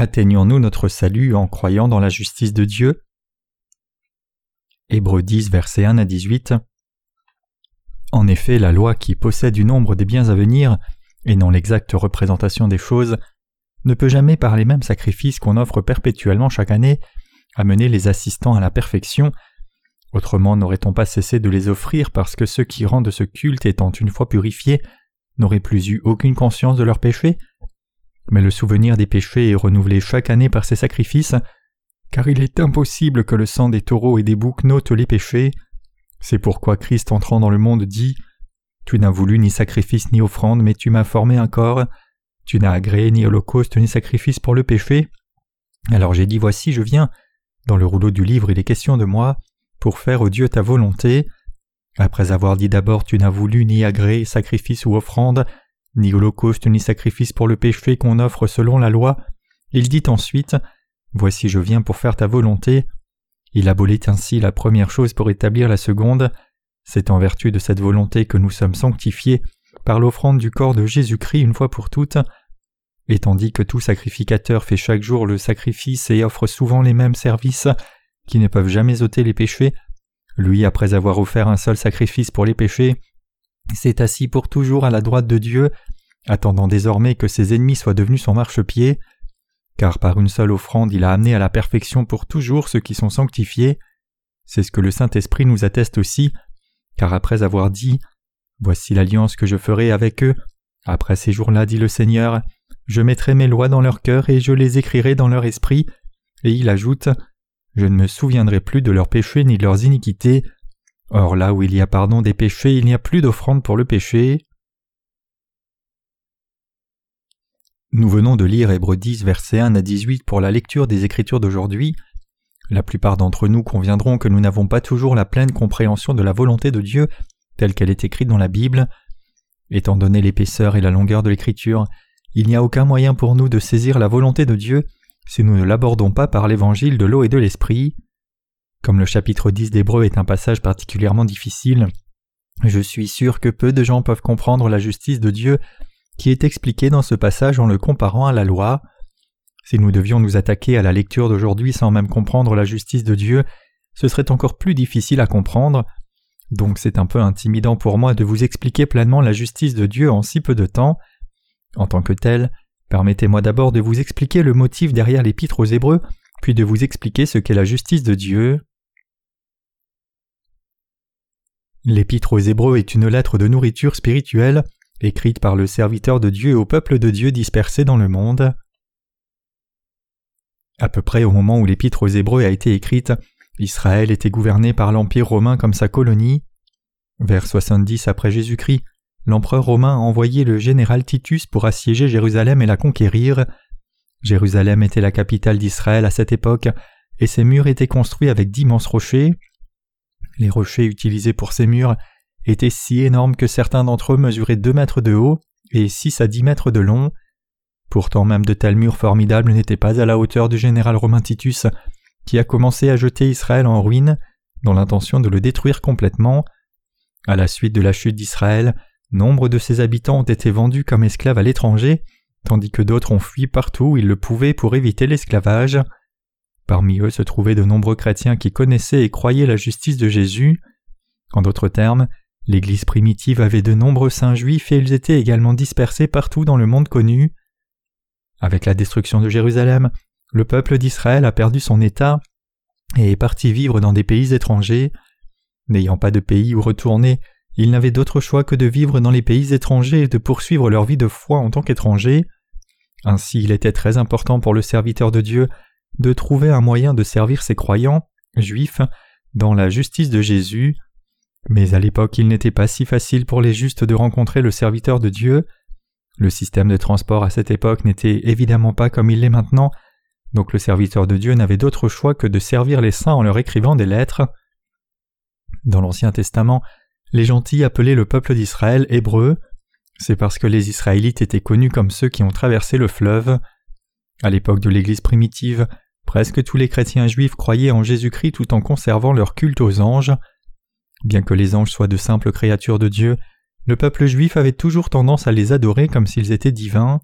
Atteignons-nous notre salut en croyant dans la justice de Dieu? Hébreux 10, versets 1 à 18. En effet, la loi qui possède du nombre des biens à venir, et non l'exacte représentation des choses, ne peut jamais par les mêmes sacrifices qu'on offre perpétuellement chaque année amener les assistants à la perfection, autrement n'aurait-on pas cessé de les offrir parce que ceux qui rendent ce culte étant une fois purifiés n'auraient plus eu aucune conscience de leurs péchés? Mais le souvenir des péchés est renouvelé chaque année par ces sacrifices, car il est impossible que le sang des taureaux et des boucs note les péchés. C'est pourquoi Christ entrant dans le monde dit Tu n'as voulu ni sacrifice ni offrande, mais tu m'as formé un corps. Tu n'as agréé ni holocauste ni sacrifice pour le péché. Alors j'ai dit Voici, je viens. Dans le rouleau du livre, il est question de moi, pour faire au Dieu ta volonté. Après avoir dit d'abord Tu n'as voulu ni agréé sacrifice ou offrande, ni holocauste ni sacrifice pour le péché qu'on offre selon la loi, il dit ensuite Voici je viens pour faire ta volonté. Il abolit ainsi la première chose pour établir la seconde. C'est en vertu de cette volonté que nous sommes sanctifiés par l'offrande du corps de Jésus-Christ une fois pour toutes. Et tandis que tout sacrificateur fait chaque jour le sacrifice et offre souvent les mêmes services qui ne peuvent jamais ôter les péchés, lui, après avoir offert un seul sacrifice pour les péchés, s'est assis pour toujours à la droite de Dieu, attendant désormais que ses ennemis soient devenus son marchepied car par une seule offrande il a amené à la perfection pour toujours ceux qui sont sanctifiés. C'est ce que le Saint-Esprit nous atteste aussi, car après avoir dit Voici l'alliance que je ferai avec eux, après ces jours-là, dit le Seigneur, je mettrai mes lois dans leur cœur et je les écrirai dans leur esprit, et il ajoute Je ne me souviendrai plus de leurs péchés ni de leurs iniquités. Or là où il y a pardon des péchés, il n'y a plus d'offrande pour le péché. Nous venons de lire Hébreux 10, versets 1 à 18 pour la lecture des Écritures d'aujourd'hui. La plupart d'entre nous conviendront que nous n'avons pas toujours la pleine compréhension de la volonté de Dieu telle qu'elle est écrite dans la Bible. Étant donné l'épaisseur et la longueur de l'Écriture, il n'y a aucun moyen pour nous de saisir la volonté de Dieu si nous ne l'abordons pas par l'évangile de l'eau et de l'esprit. Comme le chapitre 10 d'Hébreux est un passage particulièrement difficile, je suis sûr que peu de gens peuvent comprendre la justice de Dieu qui est expliqué dans ce passage en le comparant à la loi. Si nous devions nous attaquer à la lecture d'aujourd'hui sans même comprendre la justice de Dieu, ce serait encore plus difficile à comprendre. Donc c'est un peu intimidant pour moi de vous expliquer pleinement la justice de Dieu en si peu de temps. En tant que tel, permettez-moi d'abord de vous expliquer le motif derrière l'épître aux Hébreux, puis de vous expliquer ce qu'est la justice de Dieu. L'épître aux Hébreux est une lettre de nourriture spirituelle écrite par le serviteur de Dieu au peuple de Dieu dispersé dans le monde. À peu près au moment où l'épître aux Hébreux a été écrite, Israël était gouverné par l'Empire romain comme sa colonie. Vers 70 après Jésus-Christ, l'empereur romain a envoyé le général Titus pour assiéger Jérusalem et la conquérir. Jérusalem était la capitale d'Israël à cette époque, et ses murs étaient construits avec d'immenses rochers. Les rochers utilisés pour ces murs étaient si énormes que certains d'entre eux mesuraient deux mètres de haut et six à dix mètres de long. Pourtant même de tels murs formidables n'étaient pas à la hauteur du général romain Titus, qui a commencé à jeter Israël en ruine, dans l'intention de le détruire complètement. À la suite de la chute d'Israël, nombre de ses habitants ont été vendus comme esclaves à l'étranger, tandis que d'autres ont fui partout où ils le pouvaient pour éviter l'esclavage. Parmi eux se trouvaient de nombreux chrétiens qui connaissaient et croyaient la justice de Jésus. En d'autres termes, L'Église primitive avait de nombreux saints juifs et ils étaient également dispersés partout dans le monde connu. Avec la destruction de Jérusalem, le peuple d'Israël a perdu son État et est parti vivre dans des pays étrangers. N'ayant pas de pays où retourner, ils n'avaient d'autre choix que de vivre dans les pays étrangers et de poursuivre leur vie de foi en tant qu'étrangers. Ainsi il était très important pour le serviteur de Dieu de trouver un moyen de servir ses croyants, juifs, dans la justice de Jésus. Mais à l'époque il n'était pas si facile pour les justes de rencontrer le serviteur de Dieu. Le système de transport à cette époque n'était évidemment pas comme il l'est maintenant, donc le serviteur de Dieu n'avait d'autre choix que de servir les saints en leur écrivant des lettres. Dans l'Ancien Testament, les gentils appelaient le peuple d'Israël hébreu. C'est parce que les Israélites étaient connus comme ceux qui ont traversé le fleuve. À l'époque de l'Église primitive, presque tous les chrétiens juifs croyaient en Jésus-Christ tout en conservant leur culte aux anges. Bien que les anges soient de simples créatures de Dieu, le peuple juif avait toujours tendance à les adorer comme s'ils étaient divins.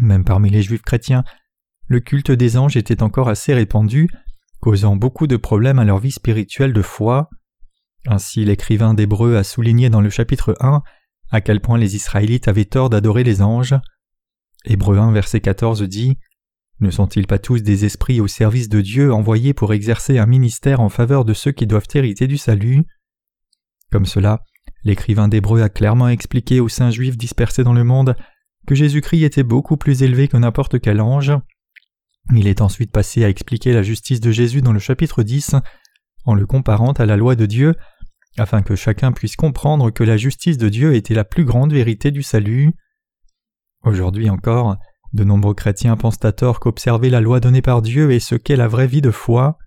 Même parmi les juifs chrétiens, le culte des anges était encore assez répandu, causant beaucoup de problèmes à leur vie spirituelle de foi. Ainsi l'écrivain d'Hébreu a souligné dans le chapitre 1 à quel point les Israélites avaient tort d'adorer les anges. Hébreu 1 verset 14 dit Ne sont-ils pas tous des esprits au service de Dieu envoyés pour exercer un ministère en faveur de ceux qui doivent hériter du salut? Comme cela, l'écrivain d'Hébreu a clairement expliqué aux saints juifs dispersés dans le monde que Jésus-Christ était beaucoup plus élevé que n'importe quel ange. Il est ensuite passé à expliquer la justice de Jésus dans le chapitre 10 en le comparant à la loi de Dieu, afin que chacun puisse comprendre que la justice de Dieu était la plus grande vérité du salut. Aujourd'hui encore, de nombreux chrétiens pensent à tort qu'observer la loi donnée par Dieu est ce qu'est la vraie vie de foi.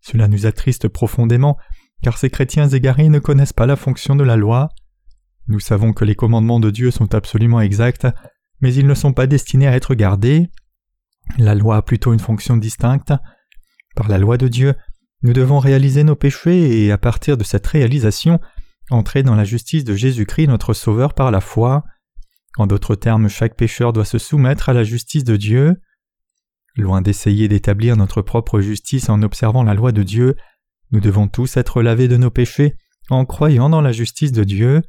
Cela nous attriste profondément, car ces chrétiens égarés ne connaissent pas la fonction de la loi. Nous savons que les commandements de Dieu sont absolument exacts, mais ils ne sont pas destinés à être gardés. La loi a plutôt une fonction distincte. Par la loi de Dieu, nous devons réaliser nos péchés et à partir de cette réalisation, entrer dans la justice de Jésus-Christ notre Sauveur par la foi. En d'autres termes, chaque pécheur doit se soumettre à la justice de Dieu. Loin d'essayer d'établir notre propre justice en observant la loi de Dieu, nous devons tous être lavés de nos péchés en croyant dans la justice de Dieu.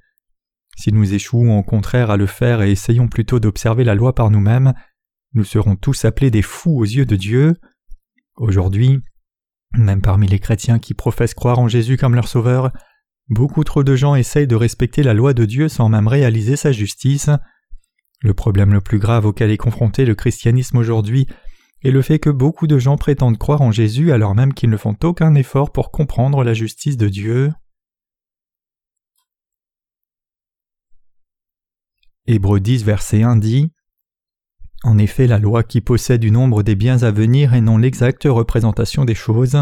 Si nous échouons au contraire à le faire et essayons plutôt d'observer la loi par nous-mêmes, nous serons tous appelés des fous aux yeux de Dieu. Aujourd'hui, même parmi les chrétiens qui professent croire en Jésus comme leur sauveur, beaucoup trop de gens essayent de respecter la loi de Dieu sans même réaliser sa justice. Le problème le plus grave auquel est confronté le christianisme aujourd'hui est le fait que beaucoup de gens prétendent croire en Jésus alors même qu'ils ne font aucun effort pour comprendre la justice de Dieu. Hébreux 10 verset 1 dit en effet, la loi qui possède du nombre des biens à venir et non l'exacte représentation des choses.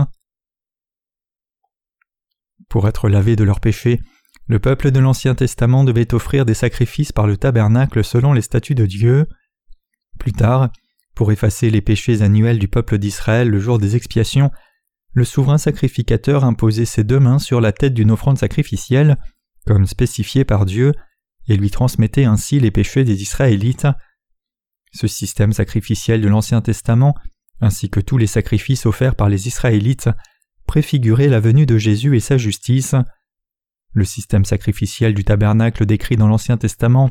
Pour être lavé de leurs péchés, le peuple de l'Ancien Testament devait offrir des sacrifices par le tabernacle selon les statuts de Dieu. Plus tard, pour effacer les péchés annuels du peuple d'Israël le jour des expiations, le souverain sacrificateur imposait ses deux mains sur la tête d'une offrande sacrificielle, comme spécifié par Dieu, et lui transmettait ainsi les péchés des Israélites. Ce système sacrificiel de l'Ancien Testament, ainsi que tous les sacrifices offerts par les Israélites, préfigurait la venue de Jésus et sa justice. Le système sacrificiel du tabernacle décrit dans l'Ancien Testament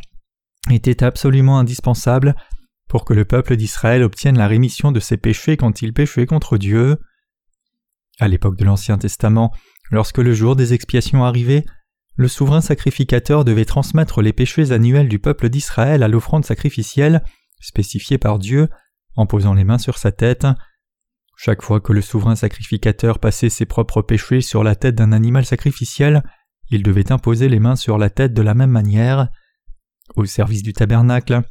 était absolument indispensable pour que le peuple d'Israël obtienne la rémission de ses péchés quand il péchait contre Dieu. À l'époque de l'Ancien Testament, lorsque le jour des expiations arrivait, le souverain sacrificateur devait transmettre les péchés annuels du peuple d'Israël à l'offrande sacrificielle spécifié par Dieu, en posant les mains sur sa tête. Chaque fois que le souverain sacrificateur passait ses propres péchés sur la tête d'un animal sacrificiel, il devait imposer les mains sur la tête de la même manière. Au service du tabernacle,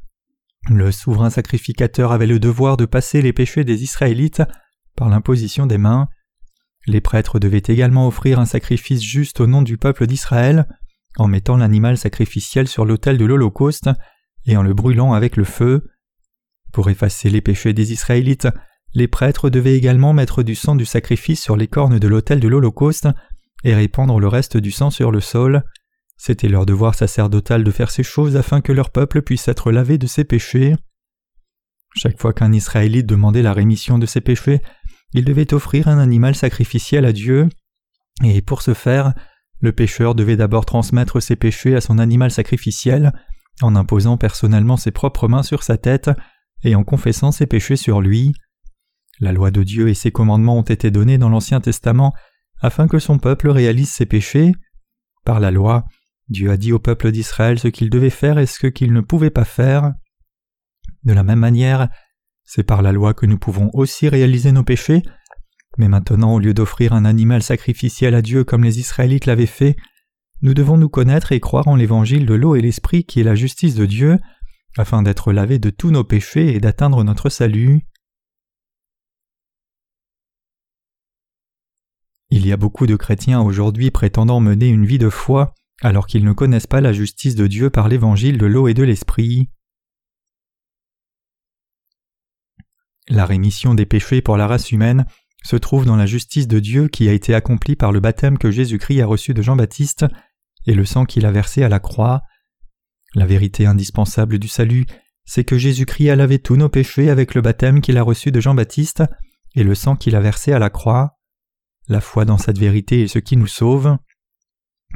le souverain sacrificateur avait le devoir de passer les péchés des Israélites par l'imposition des mains. Les prêtres devaient également offrir un sacrifice juste au nom du peuple d'Israël, en mettant l'animal sacrificiel sur l'autel de l'Holocauste et en le brûlant avec le feu. Pour effacer les péchés des Israélites, les prêtres devaient également mettre du sang du sacrifice sur les cornes de l'autel de l'Holocauste et répandre le reste du sang sur le sol. C'était leur devoir sacerdotal de faire ces choses afin que leur peuple puisse être lavé de ses péchés. Chaque fois qu'un Israélite demandait la rémission de ses péchés, il devait offrir un animal sacrificiel à Dieu, et pour ce faire, le pécheur devait d'abord transmettre ses péchés à son animal sacrificiel, en imposant personnellement ses propres mains sur sa tête, et en confessant ses péchés sur lui. La loi de Dieu et ses commandements ont été donnés dans l'Ancien Testament afin que son peuple réalise ses péchés. Par la loi, Dieu a dit au peuple d'Israël ce qu'il devait faire et ce qu'il ne pouvait pas faire. De la même manière, c'est par la loi que nous pouvons aussi réaliser nos péchés, mais maintenant au lieu d'offrir un animal sacrificiel à Dieu comme les Israélites l'avaient fait, nous devons nous connaître et croire en l'évangile de l'eau et l'esprit qui est la justice de Dieu, afin d'être lavés de tous nos péchés et d'atteindre notre salut. Il y a beaucoup de chrétiens aujourd'hui prétendant mener une vie de foi alors qu'ils ne connaissent pas la justice de Dieu par l'évangile de l'eau et de l'esprit. La rémission des péchés pour la race humaine se trouve dans la justice de Dieu qui a été accomplie par le baptême que Jésus-Christ a reçu de Jean-Baptiste et le sang qu'il a versé à la croix. La vérité indispensable du salut, c'est que Jésus-Christ a lavé tous nos péchés avec le baptême qu'il a reçu de Jean-Baptiste et le sang qu'il a versé à la croix. La foi dans cette vérité est ce qui nous sauve.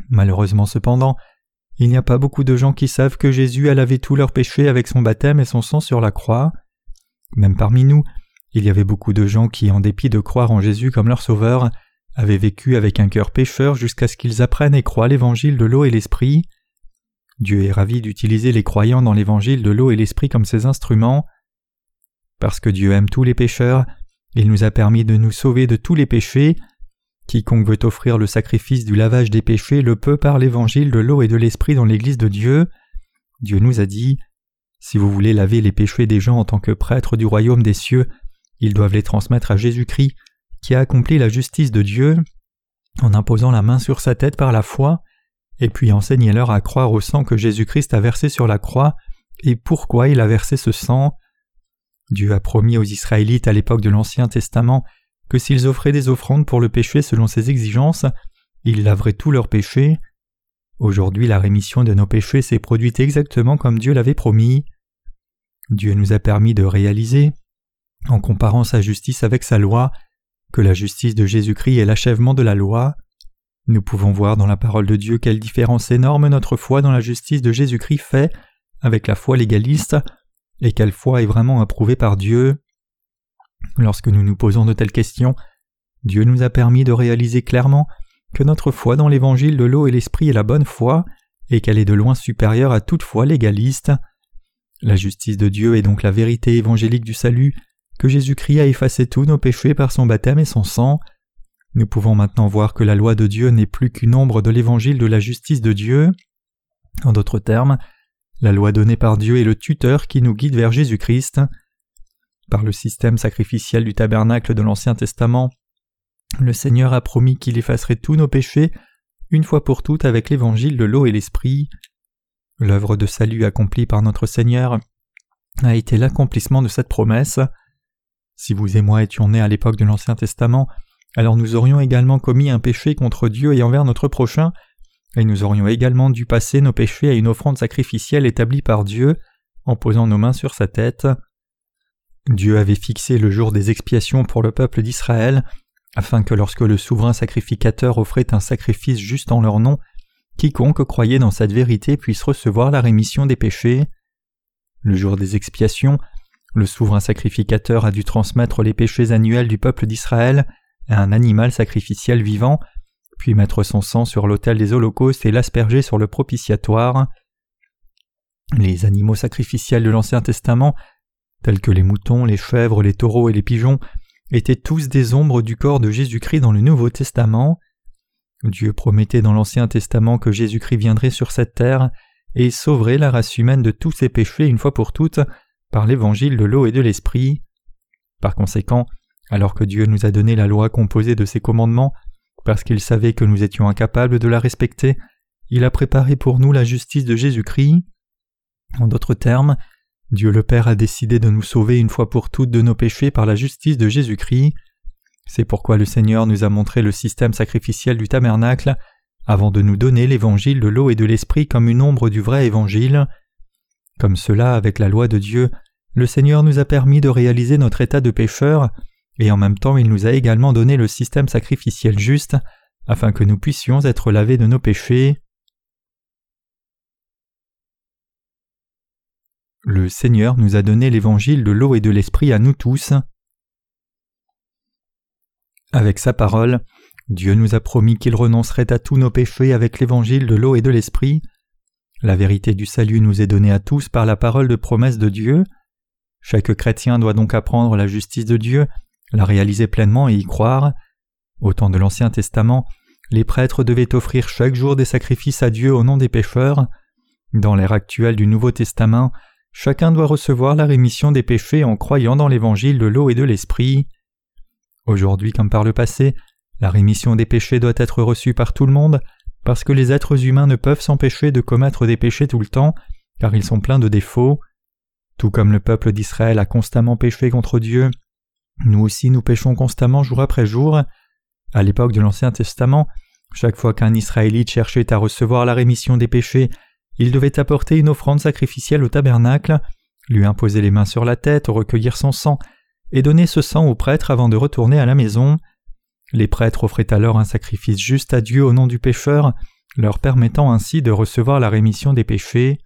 Malheureusement cependant, il n'y a pas beaucoup de gens qui savent que Jésus a lavé tous leurs péchés avec son baptême et son sang sur la croix. Même parmi nous, il y avait beaucoup de gens qui, en dépit de croire en Jésus comme leur sauveur, avaient vécu avec un cœur pécheur jusqu'à ce qu'ils apprennent et croient l'évangile de l'eau et l'esprit. Dieu est ravi d'utiliser les croyants dans l'évangile de l'eau et l'esprit comme ses instruments. Parce que Dieu aime tous les pécheurs, il nous a permis de nous sauver de tous les péchés. Quiconque veut offrir le sacrifice du lavage des péchés le peut par l'évangile de l'eau et de l'esprit dans l'Église de Dieu. Dieu nous a dit Si vous voulez laver les péchés des gens en tant que prêtres du royaume des cieux, ils doivent les transmettre à Jésus-Christ, qui a accompli la justice de Dieu, en imposant la main sur sa tête par la foi, et puis enseignez-leur à croire au sang que Jésus-Christ a versé sur la croix, et pourquoi il a versé ce sang. Dieu a promis aux Israélites à l'époque de l'Ancien Testament que s'ils offraient des offrandes pour le péché selon ses exigences, il laverait tous leurs péchés. Aujourd'hui la rémission de nos péchés s'est produite exactement comme Dieu l'avait promis. Dieu nous a permis de réaliser, en comparant sa justice avec sa loi, que la justice de Jésus-Christ est l'achèvement de la loi. Nous pouvons voir dans la parole de Dieu quelle différence énorme notre foi dans la justice de Jésus-Christ fait avec la foi légaliste, et quelle foi est vraiment approuvée par Dieu. Lorsque nous nous posons de telles questions, Dieu nous a permis de réaliser clairement que notre foi dans l'évangile de l'eau et l'esprit est la bonne foi, et qu'elle est de loin supérieure à toute foi légaliste. La justice de Dieu est donc la vérité évangélique du salut, que Jésus-Christ a effacé tous nos péchés par son baptême et son sang. Nous pouvons maintenant voir que la loi de Dieu n'est plus qu'une ombre de l'évangile de la justice de Dieu. En d'autres termes, la loi donnée par Dieu est le tuteur qui nous guide vers Jésus-Christ. Par le système sacrificiel du tabernacle de l'Ancien Testament, le Seigneur a promis qu'il effacerait tous nos péchés une fois pour toutes avec l'évangile de l'eau et l'esprit. L'œuvre de salut accomplie par notre Seigneur a été l'accomplissement de cette promesse. Si vous et moi étions nés à l'époque de l'Ancien Testament, alors nous aurions également commis un péché contre Dieu et envers notre prochain, et nous aurions également dû passer nos péchés à une offrande sacrificielle établie par Dieu en posant nos mains sur sa tête. Dieu avait fixé le jour des expiations pour le peuple d'Israël, afin que lorsque le souverain sacrificateur offrait un sacrifice juste en leur nom, quiconque croyait dans cette vérité puisse recevoir la rémission des péchés. Le jour des expiations, le souverain sacrificateur a dû transmettre les péchés annuels du peuple d'Israël à un animal sacrificiel vivant, puis mettre son sang sur l'autel des holocaustes et l'asperger sur le propitiatoire. Les animaux sacrificiels de l'Ancien Testament, tels que les moutons, les chèvres, les taureaux et les pigeons, étaient tous des ombres du corps de Jésus-Christ dans le Nouveau Testament. Dieu promettait dans l'Ancien Testament que Jésus-Christ viendrait sur cette terre et sauverait la race humaine de tous ses péchés une fois pour toutes par l'évangile de l'eau et de l'esprit. Par conséquent, alors que Dieu nous a donné la loi composée de ses commandements, parce qu'il savait que nous étions incapables de la respecter, il a préparé pour nous la justice de Jésus-Christ. En d'autres termes, Dieu le Père a décidé de nous sauver une fois pour toutes de nos péchés par la justice de Jésus-Christ. C'est pourquoi le Seigneur nous a montré le système sacrificiel du tabernacle avant de nous donner l'évangile de l'eau et de l'esprit comme une ombre du vrai évangile. Comme cela, avec la loi de Dieu, le Seigneur nous a permis de réaliser notre état de pécheur, et en même temps il nous a également donné le système sacrificiel juste, afin que nous puissions être lavés de nos péchés. Le Seigneur nous a donné l'évangile de l'eau et de l'esprit à nous tous. Avec sa parole, Dieu nous a promis qu'il renoncerait à tous nos péchés avec l'évangile de l'eau et de l'esprit. La vérité du salut nous est donnée à tous par la parole de promesse de Dieu. Chaque chrétien doit donc apprendre la justice de Dieu, la réaliser pleinement et y croire. Au temps de l'Ancien Testament, les prêtres devaient offrir chaque jour des sacrifices à Dieu au nom des pécheurs. Dans l'ère actuelle du Nouveau Testament, chacun doit recevoir la rémission des péchés en croyant dans l'évangile de l'eau et de l'esprit. Aujourd'hui comme par le passé, la rémission des péchés doit être reçue par tout le monde, parce que les êtres humains ne peuvent s'empêcher de commettre des péchés tout le temps, car ils sont pleins de défauts. Tout comme le peuple d'Israël a constamment péché contre Dieu, nous aussi nous péchons constamment jour après jour. À l'époque de l'Ancien Testament, chaque fois qu'un Israélite cherchait à recevoir la rémission des péchés, il devait apporter une offrande sacrificielle au tabernacle, lui imposer les mains sur la tête, recueillir son sang, et donner ce sang au prêtre avant de retourner à la maison. Les prêtres offraient alors un sacrifice juste à Dieu au nom du pécheur, leur permettant ainsi de recevoir la rémission des péchés.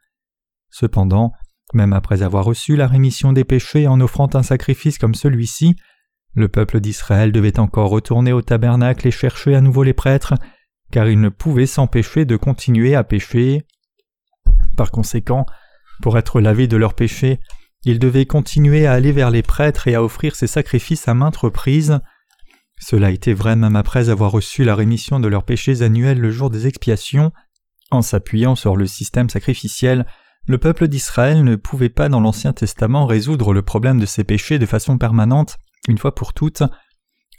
Cependant, même après avoir reçu la rémission des péchés en offrant un sacrifice comme celui-ci, le peuple d'Israël devait encore retourner au tabernacle et chercher à nouveau les prêtres, car ils ne pouvaient s'empêcher de continuer à pécher. Par conséquent, pour être lavés de leurs péchés, ils devaient continuer à aller vers les prêtres et à offrir ces sacrifices à maintes reprises. Cela était vrai même après avoir reçu la rémission de leurs péchés annuels le jour des expiations. En s'appuyant sur le système sacrificiel, le peuple d'Israël ne pouvait pas dans l'Ancien Testament résoudre le problème de ses péchés de façon permanente, une fois pour toutes.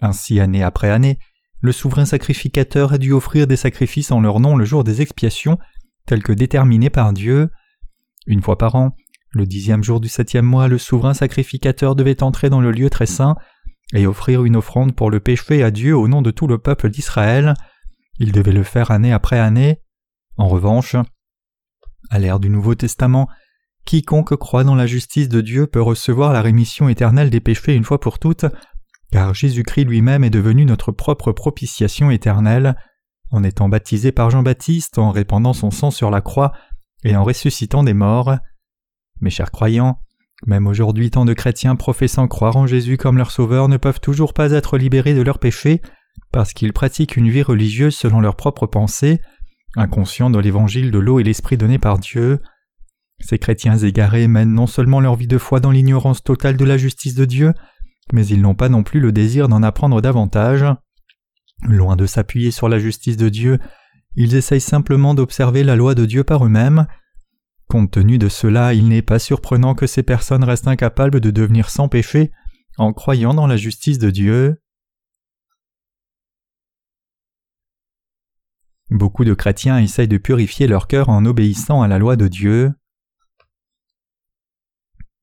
Ainsi, année après année, le souverain sacrificateur a dû offrir des sacrifices en leur nom le jour des expiations, tels que déterminés par Dieu. Une fois par an, le dixième jour du septième mois, le souverain sacrificateur devait entrer dans le lieu très saint et offrir une offrande pour le péché à Dieu au nom de tout le peuple d'Israël. Il devait le faire année après année. En revanche, à l'ère du Nouveau Testament, quiconque croit dans la justice de Dieu peut recevoir la rémission éternelle des péchés une fois pour toutes, car Jésus-Christ lui-même est devenu notre propre propitiation éternelle, en étant baptisé par Jean-Baptiste, en répandant son sang sur la croix et en ressuscitant des morts. Mes chers croyants, même aujourd'hui tant de chrétiens professant croire en Jésus comme leur sauveur ne peuvent toujours pas être libérés de leurs péchés parce qu'ils pratiquent une vie religieuse selon leurs propres pensées, inconscients de l'évangile de l'eau et l'esprit donné par Dieu. Ces chrétiens égarés mènent non seulement leur vie de foi dans l'ignorance totale de la justice de Dieu, mais ils n'ont pas non plus le désir d'en apprendre davantage. Loin de s'appuyer sur la justice de Dieu, ils essayent simplement d'observer la loi de Dieu par eux-mêmes. Compte tenu de cela, il n'est pas surprenant que ces personnes restent incapables de devenir sans péché en croyant dans la justice de Dieu. Beaucoup de chrétiens essayent de purifier leur cœur en obéissant à la loi de Dieu.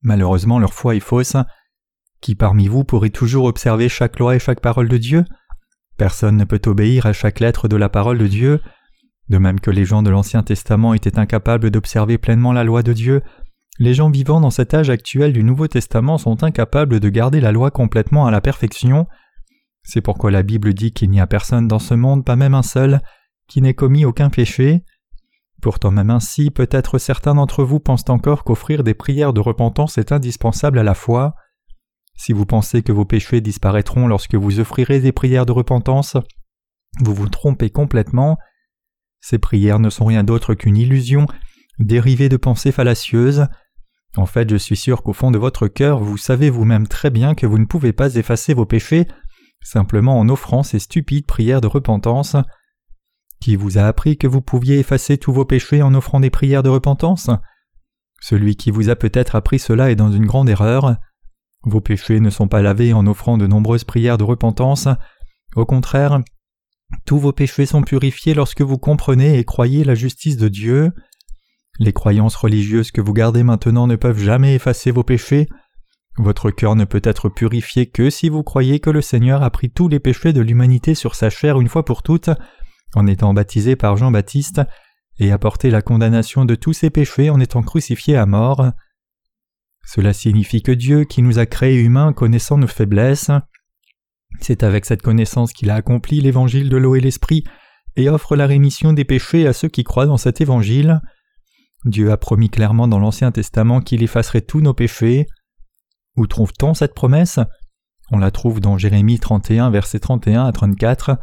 Malheureusement, leur foi est fausse. Qui parmi vous pourrait toujours observer chaque loi et chaque parole de Dieu? Personne ne peut obéir à chaque lettre de la parole de Dieu. De même que les gens de l'Ancien Testament étaient incapables d'observer pleinement la loi de Dieu, les gens vivant dans cet âge actuel du Nouveau Testament sont incapables de garder la loi complètement à la perfection. C'est pourquoi la Bible dit qu'il n'y a personne dans ce monde, pas même un seul, qui n'ait commis aucun péché. Pourtant même ainsi, peut-être certains d'entre vous pensent encore qu'offrir des prières de repentance est indispensable à la foi. Si vous pensez que vos péchés disparaîtront lorsque vous offrirez des prières de repentance, vous vous trompez complètement. Ces prières ne sont rien d'autre qu'une illusion, dérivée de pensées fallacieuses. En fait, je suis sûr qu'au fond de votre cœur, vous savez vous-même très bien que vous ne pouvez pas effacer vos péchés simplement en offrant ces stupides prières de repentance. Qui vous a appris que vous pouviez effacer tous vos péchés en offrant des prières de repentance? Celui qui vous a peut-être appris cela est dans une grande erreur. Vos péchés ne sont pas lavés en offrant de nombreuses prières de repentance. Au contraire, tous vos péchés sont purifiés lorsque vous comprenez et croyez la justice de Dieu. Les croyances religieuses que vous gardez maintenant ne peuvent jamais effacer vos péchés. Votre cœur ne peut être purifié que si vous croyez que le Seigneur a pris tous les péchés de l'humanité sur sa chair une fois pour toutes, en étant baptisé par Jean-Baptiste, et a porté la condamnation de tous ses péchés en étant crucifié à mort. Cela signifie que Dieu, qui nous a créés humains connaissant nos faiblesses, c'est avec cette connaissance qu'il a accompli l'évangile de l'eau et l'esprit et offre la rémission des péchés à ceux qui croient dans cet évangile. Dieu a promis clairement dans l'Ancien Testament qu'il effacerait tous nos péchés. Où trouve-t-on cette promesse? On la trouve dans Jérémie 31, versets 31 à 34.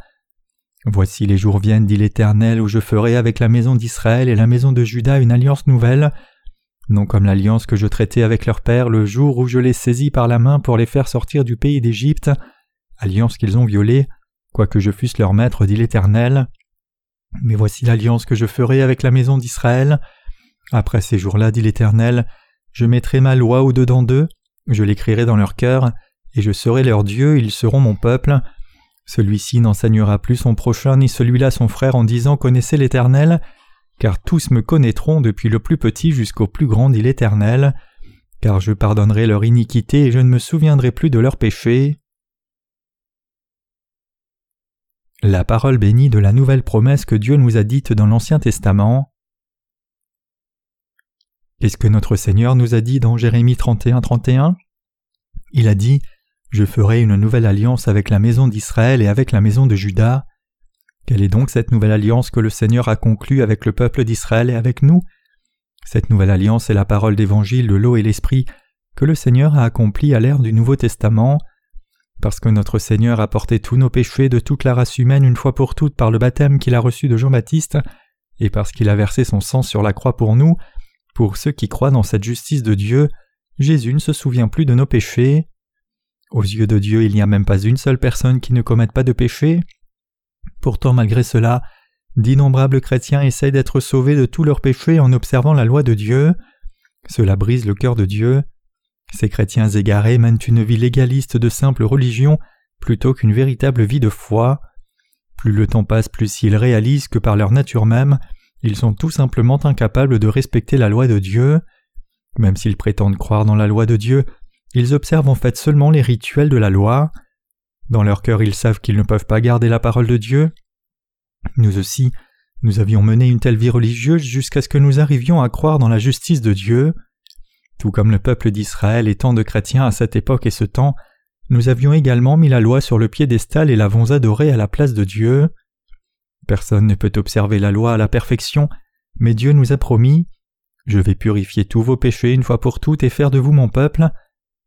Voici les jours viennent, dit l'Éternel, où je ferai avec la maison d'Israël et la maison de Juda une alliance nouvelle, non comme l'alliance que je traitais avec leur père le jour où je les saisis par la main pour les faire sortir du pays d'Égypte, alliance qu'ils ont violée, quoique je fusse leur maître, dit l'Éternel. Mais voici l'alliance que je ferai avec la maison d'Israël. Après ces jours-là, dit l'Éternel, je mettrai ma loi au-dedans d'eux, je l'écrirai dans leur cœur, et je serai leur Dieu, ils seront mon peuple. Celui-ci n'enseignera plus son prochain ni celui-là son frère en disant Connaissez l'Éternel, car tous me connaîtront depuis le plus petit jusqu'au plus grand, dit l'Éternel, car je pardonnerai leur iniquité et je ne me souviendrai plus de leurs péchés. La parole bénie de la nouvelle promesse que Dieu nous a dite dans l'Ancien Testament. Qu'est-ce que notre Seigneur nous a dit dans Jérémie 31, 31 Il a dit Je ferai une nouvelle alliance avec la maison d'Israël et avec la maison de Juda. Quelle est donc cette nouvelle alliance que le Seigneur a conclue avec le peuple d'Israël et avec nous? Cette nouvelle alliance est la parole d'évangile de l'eau et l'esprit que le Seigneur a accomplie à l'ère du Nouveau Testament. Parce que notre Seigneur a porté tous nos péchés de toute la race humaine une fois pour toutes par le baptême qu'il a reçu de Jean-Baptiste, et parce qu'il a versé son sang sur la croix pour nous, pour ceux qui croient dans cette justice de Dieu, Jésus ne se souvient plus de nos péchés. Aux yeux de Dieu, il n'y a même pas une seule personne qui ne commette pas de péché. Pourtant, malgré cela, d'innombrables chrétiens essayent d'être sauvés de tous leurs péchés en observant la loi de Dieu. Cela brise le cœur de Dieu. Ces chrétiens égarés mènent une vie légaliste de simple religion plutôt qu'une véritable vie de foi. Plus le temps passe, plus ils réalisent que par leur nature même, ils sont tout simplement incapables de respecter la loi de Dieu. Même s'ils prétendent croire dans la loi de Dieu, ils observent en fait seulement les rituels de la loi. Dans leur cœur, ils savent qu'ils ne peuvent pas garder la parole de Dieu. Nous aussi, nous avions mené une telle vie religieuse jusqu'à ce que nous arrivions à croire dans la justice de Dieu. Tout comme le peuple d'Israël et tant de chrétiens à cette époque et ce temps, nous avions également mis la loi sur le piédestal et l'avons adorée à la place de Dieu. Personne ne peut observer la loi à la perfection, mais Dieu nous a promis Je vais purifier tous vos péchés une fois pour toutes et faire de vous mon peuple.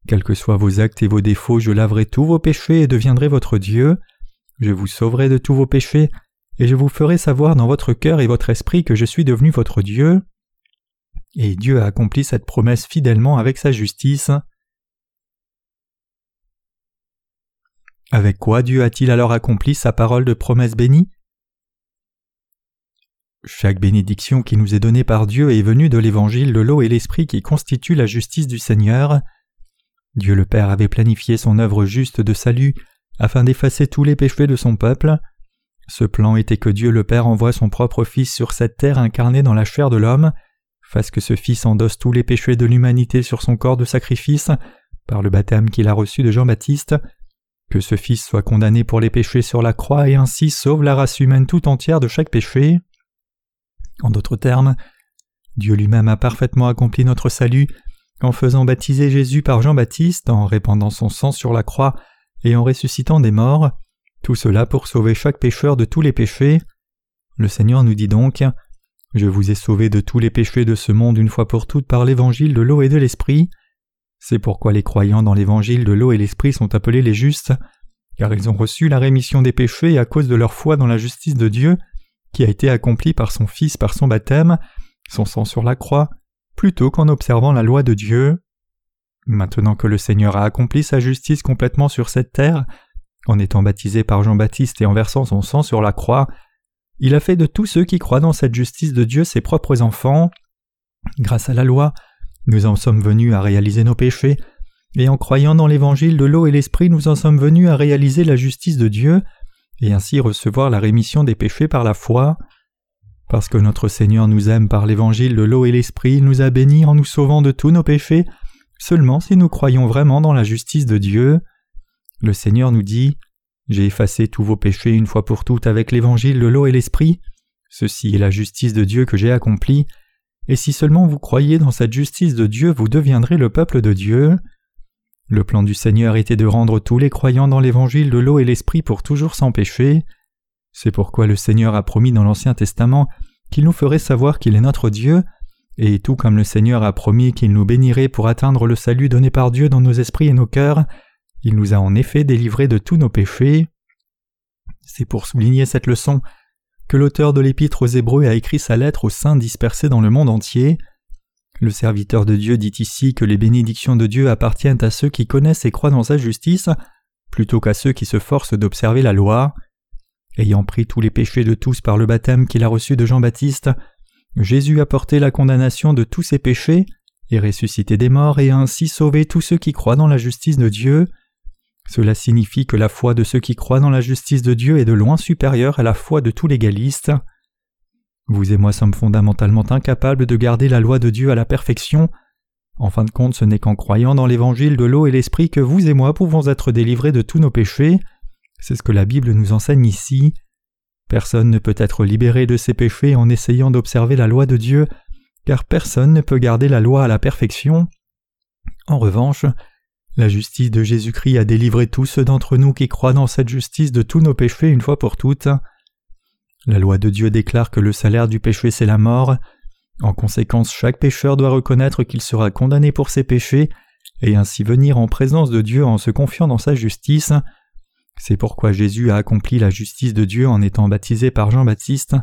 Quels que soient vos actes et vos défauts, je laverai tous vos péchés et deviendrai votre Dieu. Je vous sauverai de tous vos péchés, et je vous ferai savoir dans votre cœur et votre esprit que je suis devenu votre Dieu. Et Dieu a accompli cette promesse fidèlement avec sa justice. Avec quoi Dieu a-t-il alors accompli sa parole de promesse bénie? Chaque bénédiction qui nous est donnée par Dieu est venue de l'évangile de l'eau et l'esprit qui constitue la justice du Seigneur. Dieu le Père avait planifié son œuvre juste de salut afin d'effacer tous les péchés de son peuple. Ce plan était que Dieu le Père envoie son propre Fils sur cette terre incarné dans la chair de l'homme, fasse que ce Fils endosse tous les péchés de l'humanité sur son corps de sacrifice, par le baptême qu'il a reçu de Jean-Baptiste, que ce Fils soit condamné pour les péchés sur la croix et ainsi sauve la race humaine tout entière de chaque péché. En d'autres termes, Dieu lui-même a parfaitement accompli notre salut en faisant baptiser Jésus par Jean-Baptiste, en répandant son sang sur la croix et en ressuscitant des morts, tout cela pour sauver chaque pécheur de tous les péchés. Le Seigneur nous dit donc Je vous ai sauvé de tous les péchés de ce monde une fois pour toutes par l'évangile de l'eau et de l'esprit. C'est pourquoi les croyants dans l'évangile de l'eau et l'esprit sont appelés les justes, car ils ont reçu la rémission des péchés à cause de leur foi dans la justice de Dieu qui a été accompli par son Fils par son baptême, son sang sur la croix, plutôt qu'en observant la loi de Dieu. Maintenant que le Seigneur a accompli sa justice complètement sur cette terre, en étant baptisé par Jean-Baptiste et en versant son sang sur la croix, il a fait de tous ceux qui croient dans cette justice de Dieu ses propres enfants. Grâce à la loi, nous en sommes venus à réaliser nos péchés, et en croyant dans l'évangile de l'eau et l'esprit, nous en sommes venus à réaliser la justice de Dieu, et ainsi recevoir la rémission des péchés par la foi. Parce que notre Seigneur nous aime par l'évangile de l'eau et l'esprit, il nous a bénis en nous sauvant de tous nos péchés, seulement si nous croyons vraiment dans la justice de Dieu. Le Seigneur nous dit J'ai effacé tous vos péchés une fois pour toutes avec l'évangile de l'eau et l'esprit. Ceci est la justice de Dieu que j'ai accomplie, et si seulement vous croyez dans cette justice de Dieu, vous deviendrez le peuple de Dieu. Le plan du Seigneur était de rendre tous les croyants dans l'évangile de l'eau et l'esprit pour toujours sans péché. C'est pourquoi le Seigneur a promis dans l'Ancien Testament qu'il nous ferait savoir qu'il est notre Dieu, et tout comme le Seigneur a promis qu'il nous bénirait pour atteindre le salut donné par Dieu dans nos esprits et nos cœurs, il nous a en effet délivrés de tous nos péchés. C'est pour souligner cette leçon que l'auteur de l'Épître aux Hébreux a écrit sa lettre aux saints dispersés dans le monde entier. Le serviteur de Dieu dit ici que les bénédictions de Dieu appartiennent à ceux qui connaissent et croient dans sa justice, plutôt qu'à ceux qui se forcent d'observer la loi. Ayant pris tous les péchés de tous par le baptême qu'il a reçu de Jean-Baptiste, Jésus a porté la condamnation de tous ses péchés, et ressuscité des morts, et a ainsi sauvé tous ceux qui croient dans la justice de Dieu. Cela signifie que la foi de ceux qui croient dans la justice de Dieu est de loin supérieure à la foi de tous les galistes. Vous et moi sommes fondamentalement incapables de garder la loi de Dieu à la perfection. En fin de compte, ce n'est qu'en croyant dans l'évangile de l'eau et l'esprit que vous et moi pouvons être délivrés de tous nos péchés. C'est ce que la Bible nous enseigne ici. Personne ne peut être libéré de ses péchés en essayant d'observer la loi de Dieu, car personne ne peut garder la loi à la perfection. En revanche, la justice de Jésus-Christ a délivré tous ceux d'entre nous qui croient dans cette justice de tous nos péchés une fois pour toutes. La loi de Dieu déclare que le salaire du péché c'est la mort. En conséquence, chaque pécheur doit reconnaître qu'il sera condamné pour ses péchés et ainsi venir en présence de Dieu en se confiant dans sa justice. C'est pourquoi Jésus a accompli la justice de Dieu en étant baptisé par Jean-Baptiste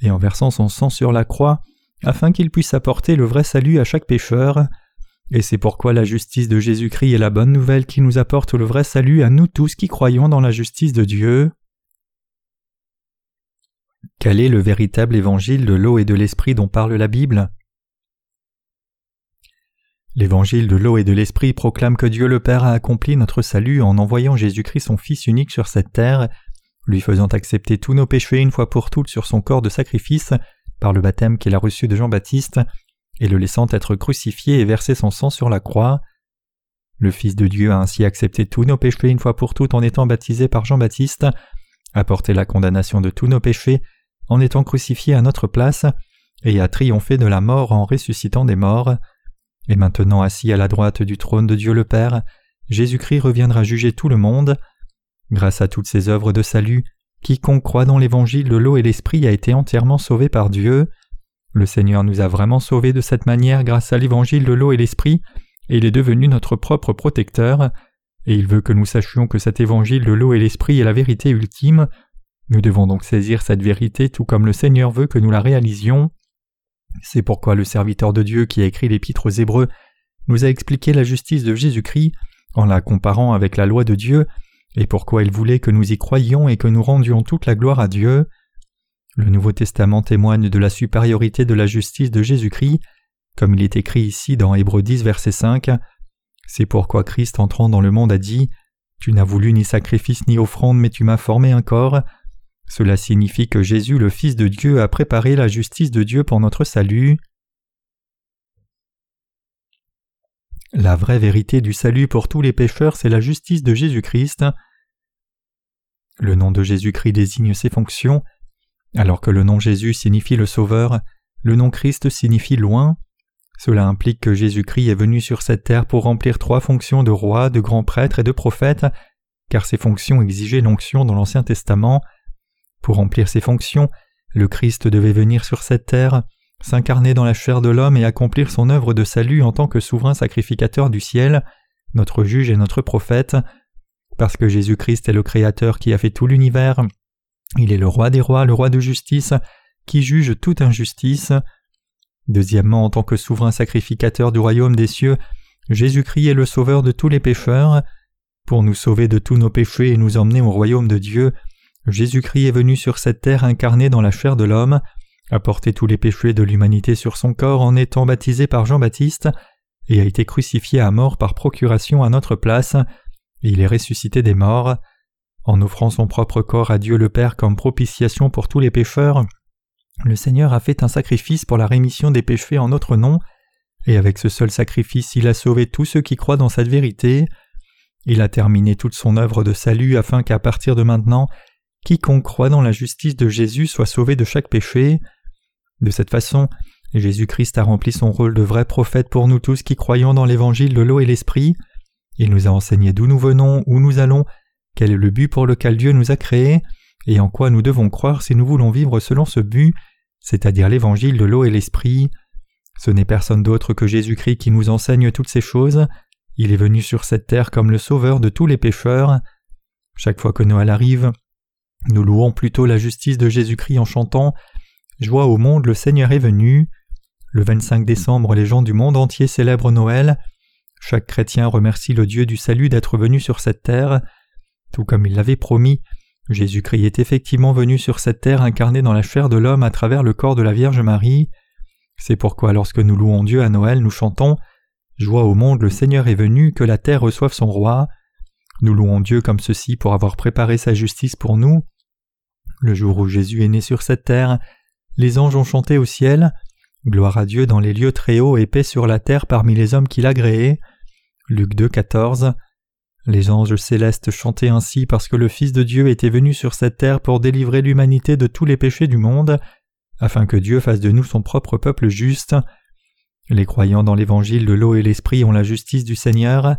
et en versant son sang sur la croix, afin qu'il puisse apporter le vrai salut à chaque pécheur. Et c'est pourquoi la justice de Jésus-Christ est la bonne nouvelle qui nous apporte le vrai salut à nous tous qui croyons dans la justice de Dieu. Quel est le véritable évangile de l'eau et de l'esprit dont parle la Bible? L'évangile de l'eau et de l'esprit proclame que Dieu le Père a accompli notre salut en envoyant Jésus-Christ son Fils unique sur cette terre, lui faisant accepter tous nos péchés une fois pour toutes sur son corps de sacrifice par le baptême qu'il a reçu de Jean-Baptiste, et le laissant être crucifié et verser son sang sur la croix. Le Fils de Dieu a ainsi accepté tous nos péchés une fois pour toutes en étant baptisé par Jean-Baptiste, apporté la condamnation de tous nos péchés en étant crucifié à notre place, et a triomphé de la mort en ressuscitant des morts. Et maintenant assis à la droite du trône de Dieu le Père, Jésus-Christ reviendra juger tout le monde. Grâce à toutes ces œuvres de salut, quiconque croit dans l'évangile de l'eau et l'esprit a été entièrement sauvé par Dieu. Le Seigneur nous a vraiment sauvés de cette manière grâce à l'évangile de l'eau et l'esprit, et il est devenu notre propre protecteur, et il veut que nous sachions que cet évangile de l'eau et l'esprit est la vérité ultime. Nous devons donc saisir cette vérité tout comme le Seigneur veut que nous la réalisions. C'est pourquoi le serviteur de Dieu qui a écrit l'épître aux Hébreux nous a expliqué la justice de Jésus-Christ en la comparant avec la loi de Dieu, et pourquoi il voulait que nous y croyions et que nous rendions toute la gloire à Dieu. Le Nouveau Testament témoigne de la supériorité de la justice de Jésus-Christ, comme il est écrit ici dans Hébreux 10, verset 5. C'est pourquoi Christ entrant dans le monde a dit Tu n'as voulu ni sacrifice ni offrande, mais tu m'as formé un corps. Cela signifie que Jésus, le Fils de Dieu, a préparé la justice de Dieu pour notre salut. La vraie vérité du salut pour tous les pécheurs, c'est la justice de Jésus-Christ. Le nom de Jésus-Christ désigne ses fonctions. Alors que le nom Jésus signifie le Sauveur, le nom Christ signifie loin. Cela implique que Jésus-Christ est venu sur cette terre pour remplir trois fonctions de roi, de grand prêtre et de prophète, car ces fonctions exigeaient l'onction dans l'Ancien Testament. Pour remplir ces fonctions, le Christ devait venir sur cette terre, s'incarner dans la chair de l'homme et accomplir son œuvre de salut en tant que souverain sacrificateur du ciel, notre juge et notre prophète. Parce que Jésus-Christ est le Créateur qui a fait tout l'univers, il est le roi des rois, le roi de justice, qui juge toute injustice. Deuxièmement, en tant que souverain sacrificateur du royaume des cieux, Jésus-Christ est le sauveur de tous les pécheurs. Pour nous sauver de tous nos péchés et nous emmener au royaume de Dieu, Jésus-Christ est venu sur cette terre incarné dans la chair de l'homme, a porté tous les péchés de l'humanité sur son corps en étant baptisé par Jean-Baptiste, et a été crucifié à mort par procuration à notre place, et il est ressuscité des morts. En offrant son propre corps à Dieu le Père comme propitiation pour tous les pécheurs, le Seigneur a fait un sacrifice pour la rémission des péchés en notre nom, et avec ce seul sacrifice il a sauvé tous ceux qui croient dans cette vérité. Il a terminé toute son œuvre de salut afin qu'à partir de maintenant Quiconque croit dans la justice de Jésus soit sauvé de chaque péché. De cette façon, Jésus-Christ a rempli son rôle de vrai prophète pour nous tous qui croyons dans l'évangile de l'eau et l'esprit. Il nous a enseigné d'où nous venons, où nous allons, quel est le but pour lequel Dieu nous a créés, et en quoi nous devons croire si nous voulons vivre selon ce but, c'est-à-dire l'évangile de l'eau et l'esprit. Ce n'est personne d'autre que Jésus-Christ qui nous enseigne toutes ces choses. Il est venu sur cette terre comme le sauveur de tous les pécheurs. Chaque fois que Noël arrive, nous louons plutôt la justice de Jésus-Christ en chantant Joie au monde, le Seigneur est venu. Le 25 décembre, les gens du monde entier célèbrent Noël. Chaque chrétien remercie le Dieu du salut d'être venu sur cette terre. Tout comme il l'avait promis, Jésus-Christ est effectivement venu sur cette terre incarné dans la chair de l'homme à travers le corps de la Vierge Marie. C'est pourquoi lorsque nous louons Dieu à Noël, nous chantons Joie au monde, le Seigneur est venu, que la terre reçoive son roi. Nous louons Dieu comme ceci pour avoir préparé sa justice pour nous. Le jour où Jésus est né sur cette terre, les anges ont chanté au ciel Gloire à Dieu dans les lieux très hauts et paix sur la terre parmi les hommes qu'il a créés. Luc 2, 14. Les anges célestes chantaient ainsi parce que le Fils de Dieu était venu sur cette terre pour délivrer l'humanité de tous les péchés du monde, afin que Dieu fasse de nous son propre peuple juste. Les croyants dans l'évangile de l'eau et l'esprit ont la justice du Seigneur.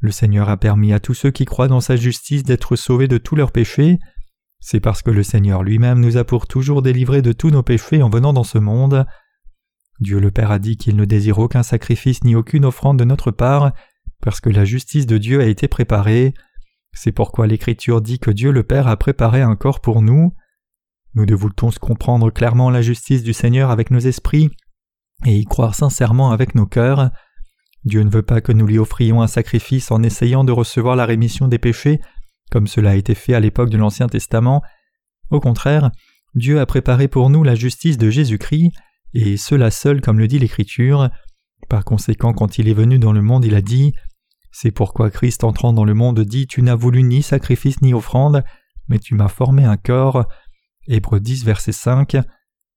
Le Seigneur a permis à tous ceux qui croient dans sa justice d'être sauvés de tous leurs péchés. C'est parce que le Seigneur lui-même nous a pour toujours délivrés de tous nos péchés en venant dans ce monde. Dieu le Père a dit qu'il ne désire aucun sacrifice ni aucune offrande de notre part, parce que la justice de Dieu a été préparée. C'est pourquoi l'Écriture dit que Dieu le Père a préparé un corps pour nous. Nous devons tous comprendre clairement la justice du Seigneur avec nos esprits et y croire sincèrement avec nos cœurs. Dieu ne veut pas que nous lui offrions un sacrifice en essayant de recevoir la rémission des péchés, comme cela a été fait à l'époque de l'Ancien Testament. Au contraire, Dieu a préparé pour nous la justice de Jésus-Christ, et cela seul comme le dit l'Écriture. Par conséquent, quand il est venu dans le monde, il a dit C'est pourquoi Christ entrant dans le monde dit Tu n'as voulu ni sacrifice ni offrande, mais tu m'as formé un corps. Hébreux 10, verset 5.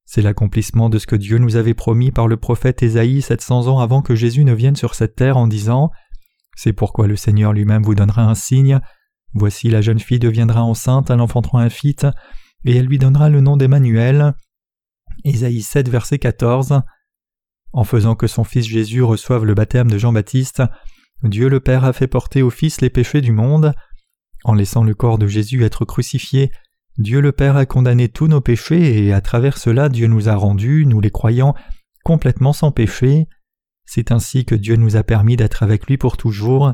C'est l'accomplissement de ce que Dieu nous avait promis par le prophète Ésaïe 700 ans avant que Jésus ne vienne sur cette terre en disant C'est pourquoi le Seigneur lui-même vous donnera un signe. Voici la jeune fille deviendra enceinte, elle enfantera un fils, et elle lui donnera le nom d'Emmanuel. Ésaïe 7, verset 14. En faisant que son fils Jésus reçoive le baptême de Jean-Baptiste, Dieu le Père a fait porter au Fils les péchés du monde. En laissant le corps de Jésus être crucifié, Dieu le Père a condamné tous nos péchés et à travers cela Dieu nous a rendus, nous les croyants, complètement sans péché. C'est ainsi que Dieu nous a permis d'être avec lui pour toujours.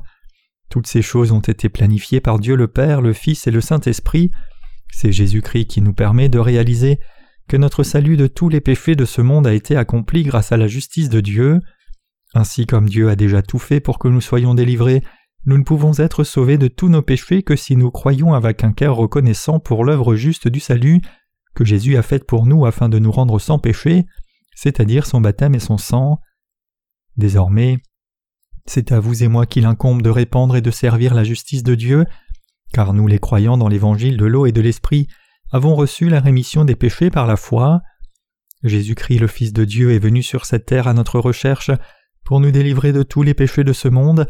Toutes ces choses ont été planifiées par Dieu le Père, le Fils et le Saint-Esprit. C'est Jésus-Christ qui nous permet de réaliser que notre salut de tous les péchés de ce monde a été accompli grâce à la justice de Dieu. Ainsi comme Dieu a déjà tout fait pour que nous soyons délivrés, nous ne pouvons être sauvés de tous nos péchés que si nous croyons avec un cœur reconnaissant pour l'œuvre juste du salut que Jésus a faite pour nous afin de nous rendre sans péché, c'est-à-dire son baptême et son sang. Désormais, c'est à vous et moi qu'il incombe de répandre et de servir la justice de Dieu, car nous les croyants dans l'évangile de l'eau et de l'esprit avons reçu la rémission des péchés par la foi. Jésus-Christ le Fils de Dieu est venu sur cette terre à notre recherche pour nous délivrer de tous les péchés de ce monde,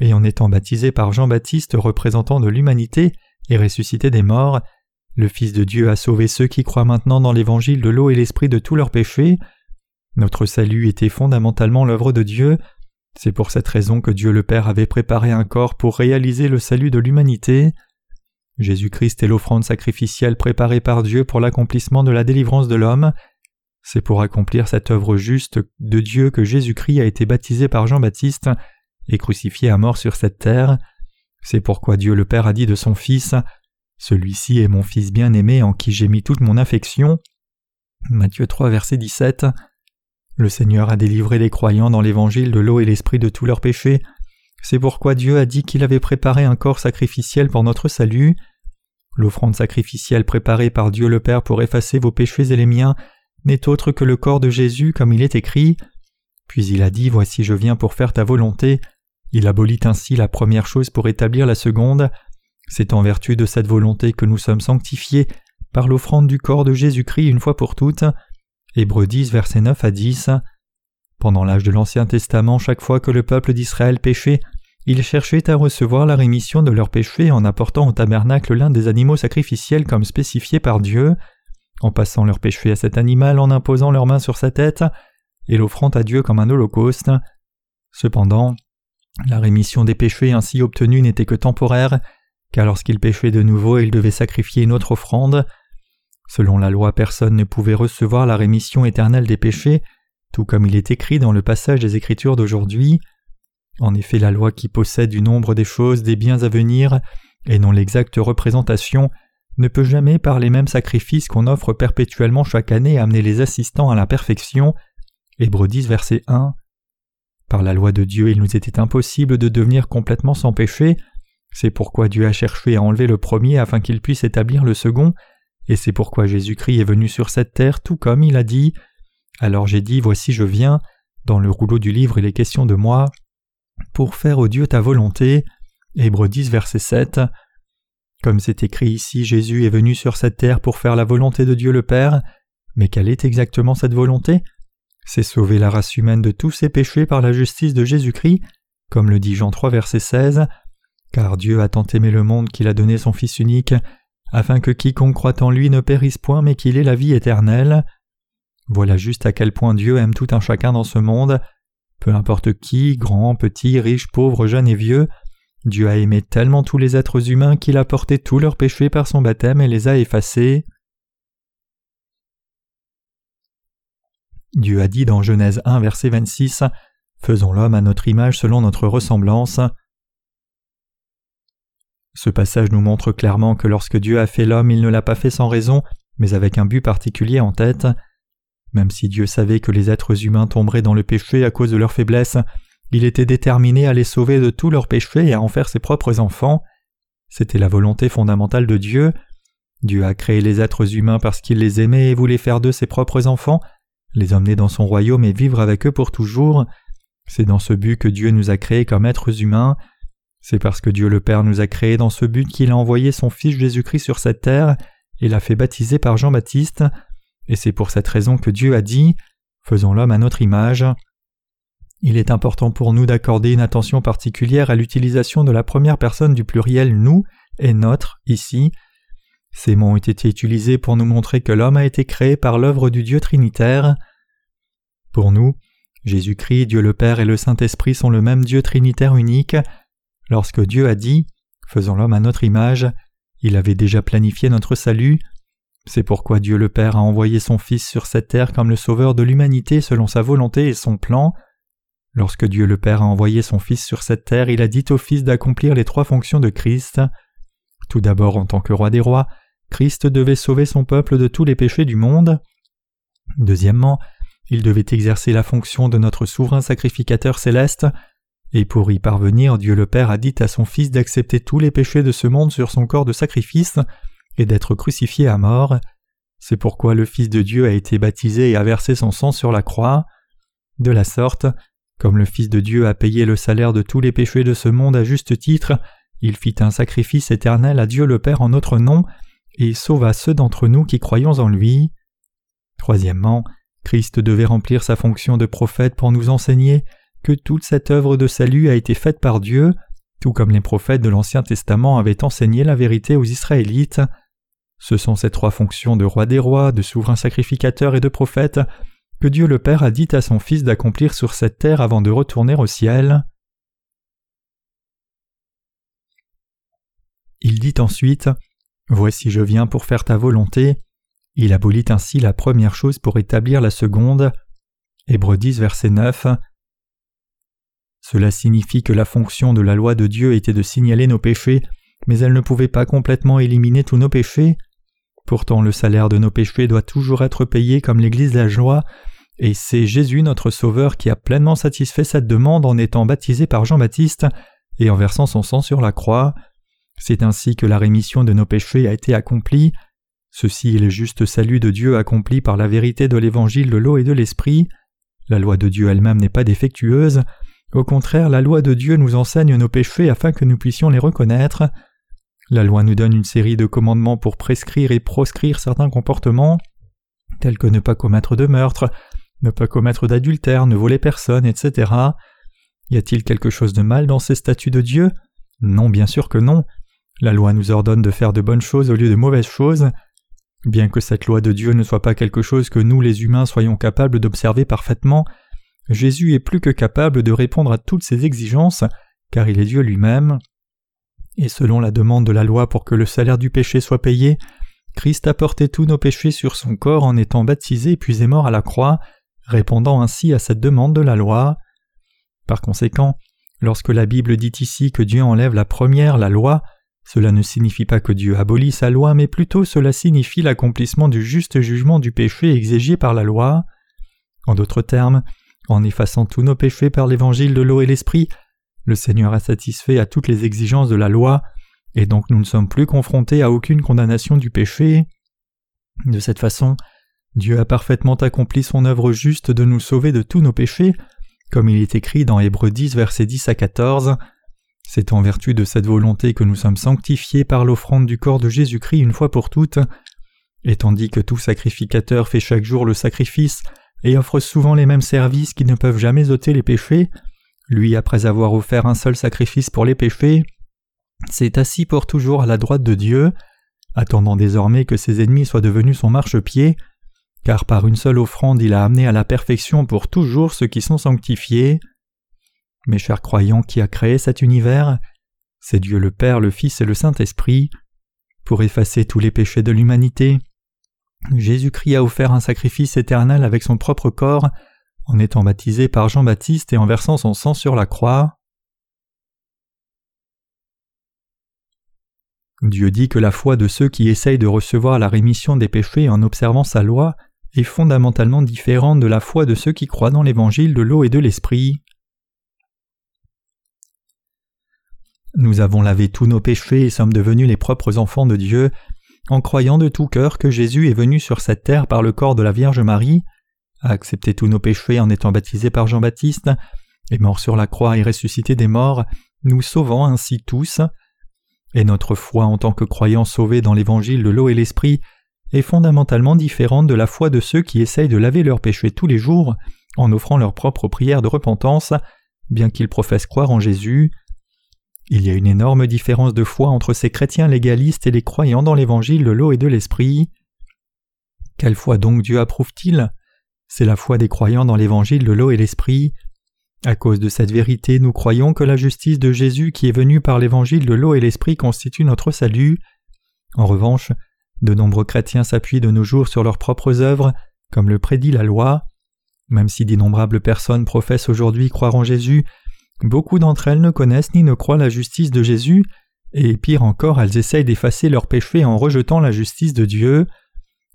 et en étant baptisé par Jean-Baptiste représentant de l'humanité et ressuscité des morts, le Fils de Dieu a sauvé ceux qui croient maintenant dans l'évangile de l'eau et l'esprit de tous leurs péchés. Notre salut était fondamentalement l'œuvre de Dieu, c'est pour cette raison que Dieu le Père avait préparé un corps pour réaliser le salut de l'humanité. Jésus-Christ est l'offrande sacrificielle préparée par Dieu pour l'accomplissement de la délivrance de l'homme. C'est pour accomplir cette œuvre juste de Dieu que Jésus-Christ a été baptisé par Jean-Baptiste et crucifié à mort sur cette terre. C'est pourquoi Dieu le Père a dit de son Fils Celui-ci est mon Fils bien-aimé en qui j'ai mis toute mon affection. Matthieu 3, verset 17. Le Seigneur a délivré les croyants dans l'évangile de l'eau et l'esprit de tous leurs péchés. C'est pourquoi Dieu a dit qu'il avait préparé un corps sacrificiel pour notre salut. L'offrande sacrificielle préparée par Dieu le Père pour effacer vos péchés et les miens n'est autre que le corps de Jésus comme il est écrit. Puis il a dit Voici je viens pour faire ta volonté. Il abolit ainsi la première chose pour établir la seconde. C'est en vertu de cette volonté que nous sommes sanctifiés par l'offrande du corps de Jésus-Christ une fois pour toutes. Hébreux 10, versets 9 à 10. Pendant l'âge de l'Ancien Testament, chaque fois que le peuple d'Israël péchait, ils cherchaient à recevoir la rémission de leurs péchés en apportant au tabernacle l'un des animaux sacrificiels comme spécifié par Dieu, en passant leurs péchés à cet animal, en imposant leurs mains sur sa tête, et l'offrant à Dieu comme un holocauste. Cependant, la rémission des péchés ainsi obtenue n'était que temporaire, car lorsqu'ils péchaient de nouveau, ils devaient sacrifier une autre offrande. Selon la loi, personne ne pouvait recevoir la rémission éternelle des péchés, tout comme il est écrit dans le passage des Écritures d'aujourd'hui. En effet, la loi qui possède du nombre des choses, des biens à venir, et non l'exacte représentation, ne peut jamais par les mêmes sacrifices qu'on offre perpétuellement chaque année amener les assistants à la perfection. Hébreux 10 verset 1. Par la loi de Dieu, il nous était impossible de devenir complètement sans péché. C'est pourquoi Dieu a cherché à enlever le premier afin qu'il puisse établir le second, et c'est pourquoi Jésus-Christ est venu sur cette terre tout comme il a dit. Alors j'ai dit Voici je viens, dans le rouleau du livre il est question de moi, pour faire au Dieu ta volonté. Hébreux 10 verset 7. Comme c'est écrit ici, Jésus est venu sur cette terre pour faire la volonté de Dieu le Père, mais quelle est exactement cette volonté? C'est sauver la race humaine de tous ses péchés par la justice de Jésus-Christ, comme le dit Jean 3 verset 16, car Dieu a tant aimé le monde qu'il a donné son Fils unique, afin que quiconque croit en lui ne périsse point mais qu'il ait la vie éternelle. Voilà juste à quel point Dieu aime tout un chacun dans ce monde. Peu importe qui, grand, petit, riche, pauvre, jeune et vieux, Dieu a aimé tellement tous les êtres humains qu'il a porté tous leurs péchés par son baptême et les a effacés. Dieu a dit dans Genèse 1 verset 26 Faisons l'homme à notre image selon notre ressemblance. Ce passage nous montre clairement que lorsque Dieu a fait l'homme, il ne l'a pas fait sans raison, mais avec un but particulier en tête. Même si Dieu savait que les êtres humains tomberaient dans le péché à cause de leur faiblesse, il était déterminé à les sauver de tous leurs péchés et à en faire ses propres enfants. C'était la volonté fondamentale de Dieu. Dieu a créé les êtres humains parce qu'il les aimait et voulait faire d'eux ses propres enfants, les emmener dans son royaume et vivre avec eux pour toujours. C'est dans ce but que Dieu nous a créés comme êtres humains. C'est parce que Dieu le Père nous a créés dans ce but qu'il a envoyé son Fils Jésus-Christ sur cette terre et l'a fait baptiser par Jean-Baptiste, et c'est pour cette raison que Dieu a dit Faisons l'homme à notre image. Il est important pour nous d'accorder une attention particulière à l'utilisation de la première personne du pluriel nous et notre ici. Ces mots ont été utilisés pour nous montrer que l'homme a été créé par l'œuvre du Dieu trinitaire. Pour nous, Jésus-Christ, Dieu le Père et le Saint-Esprit sont le même Dieu trinitaire unique. Lorsque Dieu a dit Faisons l'homme à notre image, il avait déjà planifié notre salut. C'est pourquoi Dieu le Père a envoyé son Fils sur cette terre comme le Sauveur de l'humanité selon sa volonté et son plan. Lorsque Dieu le Père a envoyé son Fils sur cette terre, il a dit au Fils d'accomplir les trois fonctions de Christ. Tout d'abord en tant que roi des rois, Christ devait sauver son peuple de tous les péchés du monde. Deuxièmement, il devait exercer la fonction de notre souverain sacrificateur céleste, et pour y parvenir, Dieu le Père a dit à son Fils d'accepter tous les péchés de ce monde sur son corps de sacrifice et d'être crucifié à mort. C'est pourquoi le Fils de Dieu a été baptisé et a versé son sang sur la croix. De la sorte, comme le Fils de Dieu a payé le salaire de tous les péchés de ce monde à juste titre, il fit un sacrifice éternel à Dieu le Père en notre nom, et sauva ceux d'entre nous qui croyons en lui. Troisièmement, Christ devait remplir sa fonction de prophète pour nous enseigner que toute cette œuvre de salut a été faite par Dieu, tout comme les prophètes de l'Ancien Testament avaient enseigné la vérité aux Israélites. Ce sont ces trois fonctions de roi des rois, de souverain sacrificateur et de prophète que Dieu le Père a dit à son Fils d'accomplir sur cette terre avant de retourner au ciel. Il dit ensuite Voici je viens pour faire ta volonté. Il abolit ainsi la première chose pour établir la seconde. Hébreux 10, verset 9. Cela signifie que la fonction de la loi de Dieu était de signaler nos péchés, mais elle ne pouvait pas complètement éliminer tous nos péchés. Pourtant le salaire de nos péchés doit toujours être payé comme l'Église la joie, et c'est Jésus notre Sauveur qui a pleinement satisfait cette demande en étant baptisé par Jean-Baptiste et en versant son sang sur la croix. C'est ainsi que la rémission de nos péchés a été accomplie. Ceci est le juste salut de Dieu accompli par la vérité de l'évangile de l'eau et de l'esprit. La loi de Dieu elle-même n'est pas défectueuse. Au contraire, la loi de Dieu nous enseigne nos péchés afin que nous puissions les reconnaître. La loi nous donne une série de commandements pour prescrire et proscrire certains comportements, tels que ne pas commettre de meurtre, ne pas commettre d'adultère, ne voler personne, etc. Y a-t-il quelque chose de mal dans ces statuts de Dieu? Non, bien sûr que non. La loi nous ordonne de faire de bonnes choses au lieu de mauvaises choses. Bien que cette loi de Dieu ne soit pas quelque chose que nous les humains soyons capables d'observer parfaitement, Jésus est plus que capable de répondre à toutes ces exigences, car il est Dieu lui-même. Et selon la demande de la loi pour que le salaire du péché soit payé, Christ a porté tous nos péchés sur son corps en étant baptisé puis est mort à la croix, répondant ainsi à cette demande de la loi. Par conséquent, lorsque la Bible dit ici que Dieu enlève la première, la loi, cela ne signifie pas que Dieu abolit sa loi, mais plutôt cela signifie l'accomplissement du juste jugement du péché exigé par la loi. En d'autres termes, en effaçant tous nos péchés par l'évangile de l'eau et l'esprit, le Seigneur a satisfait à toutes les exigences de la loi, et donc nous ne sommes plus confrontés à aucune condamnation du péché. De cette façon, Dieu a parfaitement accompli son œuvre juste de nous sauver de tous nos péchés, comme il est écrit dans Hébreux 10, versets 10 à 14. C'est en vertu de cette volonté que nous sommes sanctifiés par l'offrande du corps de Jésus-Christ une fois pour toutes. Et tandis que tout sacrificateur fait chaque jour le sacrifice et offre souvent les mêmes services qui ne peuvent jamais ôter les péchés, lui, après avoir offert un seul sacrifice pour les péchés, s'est assis pour toujours à la droite de Dieu, attendant désormais que ses ennemis soient devenus son marchepied, car par une seule offrande il a amené à la perfection pour toujours ceux qui sont sanctifiés. Mes chers croyants, qui a créé cet univers C'est Dieu le Père, le Fils et le Saint-Esprit. Pour effacer tous les péchés de l'humanité, Jésus-Christ a offert un sacrifice éternel avec son propre corps, en étant baptisé par Jean-Baptiste et en versant son sang sur la croix. Dieu dit que la foi de ceux qui essayent de recevoir la rémission des péchés en observant sa loi est fondamentalement différente de la foi de ceux qui croient dans l'évangile de l'eau et de l'esprit. Nous avons lavé tous nos péchés et sommes devenus les propres enfants de Dieu en croyant de tout cœur que Jésus est venu sur cette terre par le corps de la Vierge Marie, a accepté tous nos péchés en étant baptisé par Jean-Baptiste, est mort sur la croix et ressuscité des morts, nous sauvant ainsi tous. Et notre foi en tant que croyants sauvés dans l'évangile de l'eau et l'esprit est fondamentalement différente de la foi de ceux qui essayent de laver leurs péchés tous les jours en offrant leur propre prière de repentance, bien qu'ils professent croire en Jésus. Il y a une énorme différence de foi entre ces chrétiens légalistes et les croyants dans l'évangile de l'eau et de l'esprit. Quelle foi donc Dieu approuve-t-il? C'est la foi des croyants dans l'évangile de l'eau et l'esprit. À cause de cette vérité, nous croyons que la justice de Jésus qui est venue par l'évangile de l'eau et l'esprit constitue notre salut. En revanche, de nombreux chrétiens s'appuient de nos jours sur leurs propres œuvres, comme le prédit la loi. Même si d'innombrables personnes professent aujourd'hui croire en Jésus, Beaucoup d'entre elles ne connaissent ni ne croient la justice de Jésus, et pire encore, elles essayent d'effacer leurs péchés en rejetant la justice de Dieu.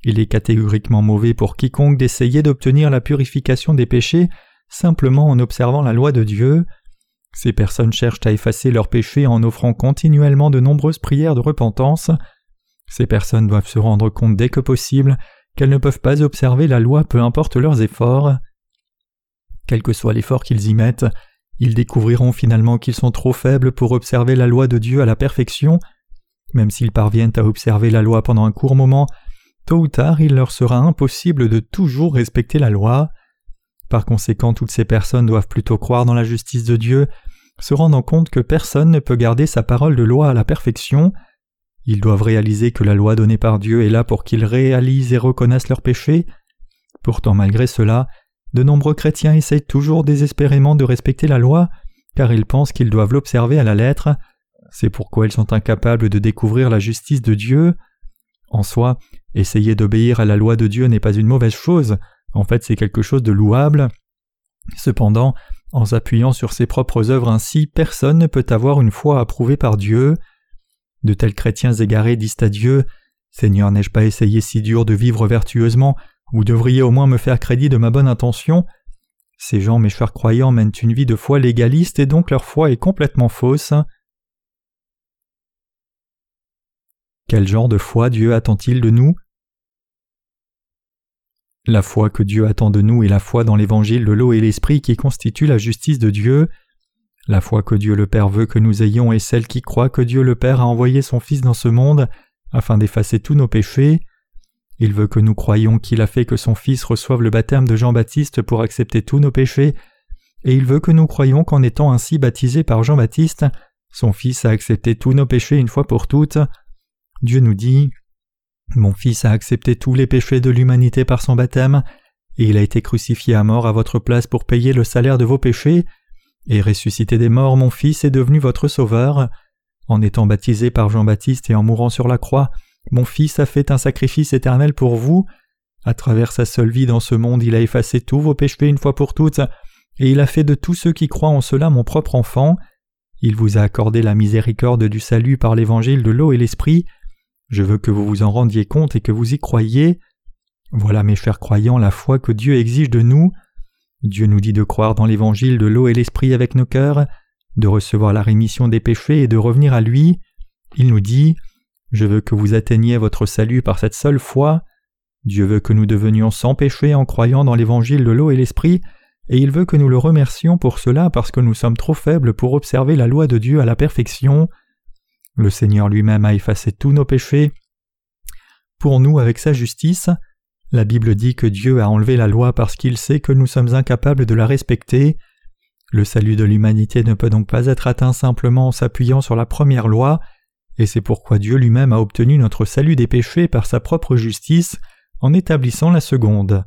Il est catégoriquement mauvais pour quiconque d'essayer d'obtenir la purification des péchés simplement en observant la loi de Dieu. Ces personnes cherchent à effacer leurs péchés en offrant continuellement de nombreuses prières de repentance. Ces personnes doivent se rendre compte dès que possible qu'elles ne peuvent pas observer la loi peu importe leurs efforts. Quel que soit l'effort qu'ils y mettent, ils découvriront finalement qu'ils sont trop faibles pour observer la loi de Dieu à la perfection. Même s'ils parviennent à observer la loi pendant un court moment, tôt ou tard il leur sera impossible de toujours respecter la loi. Par conséquent, toutes ces personnes doivent plutôt croire dans la justice de Dieu, se rendant compte que personne ne peut garder sa parole de loi à la perfection. Ils doivent réaliser que la loi donnée par Dieu est là pour qu'ils réalisent et reconnaissent leurs péchés. Pourtant, malgré cela, de nombreux chrétiens essayent toujours désespérément de respecter la loi, car ils pensent qu'ils doivent l'observer à la lettre. C'est pourquoi ils sont incapables de découvrir la justice de Dieu. En soi, essayer d'obéir à la loi de Dieu n'est pas une mauvaise chose, en fait c'est quelque chose de louable. Cependant, en s'appuyant sur ses propres œuvres ainsi, personne ne peut avoir une foi approuvée par Dieu. De tels chrétiens égarés disent à Dieu Seigneur, n'ai-je pas essayé si dur de vivre vertueusement? Vous devriez au moins me faire crédit de ma bonne intention. Ces gens, mes chers croyants, mènent une vie de foi légaliste et donc leur foi est complètement fausse. Quel genre de foi Dieu attend-il de nous? La foi que Dieu attend de nous est la foi dans l'évangile de l'eau et l'esprit qui constitue la justice de Dieu. La foi que Dieu le Père veut que nous ayons est celle qui croit que Dieu le Père a envoyé son Fils dans ce monde afin d'effacer tous nos péchés. Il veut que nous croyions qu'il a fait que son Fils reçoive le baptême de Jean-Baptiste pour accepter tous nos péchés, et il veut que nous croyions qu'en étant ainsi baptisé par Jean-Baptiste, son Fils a accepté tous nos péchés une fois pour toutes. Dieu nous dit Mon Fils a accepté tous les péchés de l'humanité par son baptême, et il a été crucifié à mort à votre place pour payer le salaire de vos péchés, et ressuscité des morts, mon Fils est devenu votre Sauveur. En étant baptisé par Jean-Baptiste et en mourant sur la croix, mon Fils a fait un sacrifice éternel pour vous. À travers sa seule vie dans ce monde, il a effacé tous vos péchés une fois pour toutes, et il a fait de tous ceux qui croient en cela mon propre enfant. Il vous a accordé la miséricorde du salut par l'évangile de l'eau et l'esprit. Je veux que vous vous en rendiez compte et que vous y croyiez. Voilà, mes chers croyants, la foi que Dieu exige de nous. Dieu nous dit de croire dans l'évangile de l'eau et l'esprit avec nos cœurs, de recevoir la rémission des péchés et de revenir à lui. Il nous dit je veux que vous atteigniez votre salut par cette seule foi. Dieu veut que nous devenions sans péché en croyant dans l'évangile de l'eau et l'esprit, et il veut que nous le remercions pour cela parce que nous sommes trop faibles pour observer la loi de Dieu à la perfection. Le Seigneur lui-même a effacé tous nos péchés. Pour nous, avec sa justice, la Bible dit que Dieu a enlevé la loi parce qu'il sait que nous sommes incapables de la respecter. Le salut de l'humanité ne peut donc pas être atteint simplement en s'appuyant sur la première loi, et c'est pourquoi Dieu lui-même a obtenu notre salut des péchés par sa propre justice en établissant la seconde.